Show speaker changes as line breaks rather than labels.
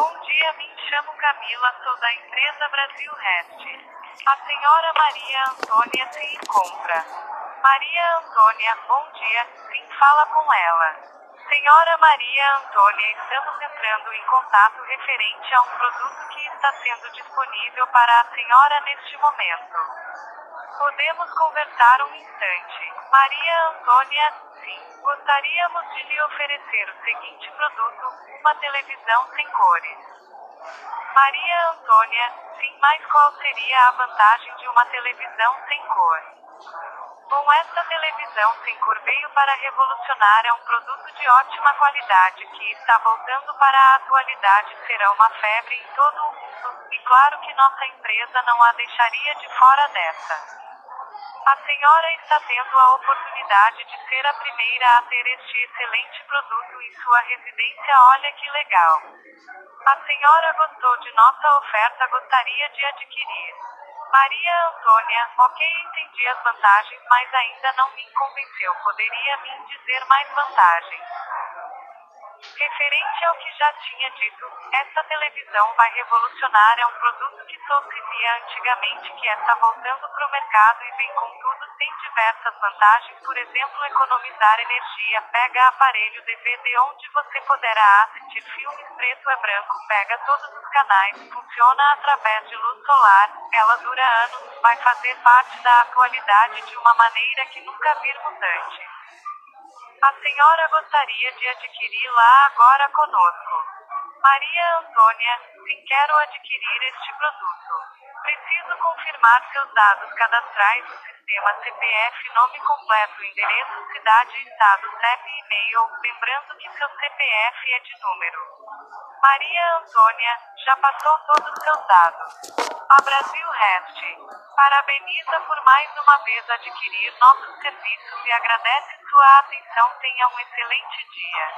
dia, me chamo Camila, sou da empresa Brasil Rest. A senhora Maria Antônia se encontra. Maria Antônia, bom dia, sim, fala com ela. Senhora Maria Antônia, estamos entrando em contato referente a um produto que está sendo disponível para a senhora neste momento. Podemos conversar um instante. Maria Antônia, sim, gostaríamos de lhe oferecer o seguinte produto: uma televisão sem cores. Maria Antônia, sim, mas qual seria a vantagem de uma televisão sem cor? Bom, esta televisão sem cor veio para revolucionar é um produto de ótima qualidade que está voltando para a atualidade será uma febre em todo o mundo, e claro que nossa empresa não a deixaria de fora dessa. A senhora está tendo a oportunidade de ser a primeira a ter este excelente produto em sua residência. Olha que legal! A senhora gostou de nossa oferta, gostaria de adquirir. Maria Antônia, ok, entendi as vantagens, mas ainda não me convenceu. Poderia me dizer mais vantagens? Referente ao que já tinha dito, esta televisão vai revolucionar é um produto que só antigamente que está voltando pro mercado e vem com tudo, tem diversas vantagens, por exemplo, economizar energia, pega aparelho DVD onde você poderá assistir filmes preto e branco, pega todos os canais, funciona através de luz solar, ela dura anos, vai fazer parte da atualidade de uma maneira que nunca vimos antes. A senhora gostaria de adquirir lá agora conosco. Maria Antônia, sim, quero adquirir este produto. Preciso confirmar seus dados cadastrais no sistema CPF, nome completo, endereço, cidade, estado, CEP e e-mail, lembrando que seu CPF é de número. Maria Antônia, já passou todos os seus dados. A Brasil Rest parabeniza por mais uma vez adquirir nossos serviços e agradece sua atenção. Tenha um excelente dia.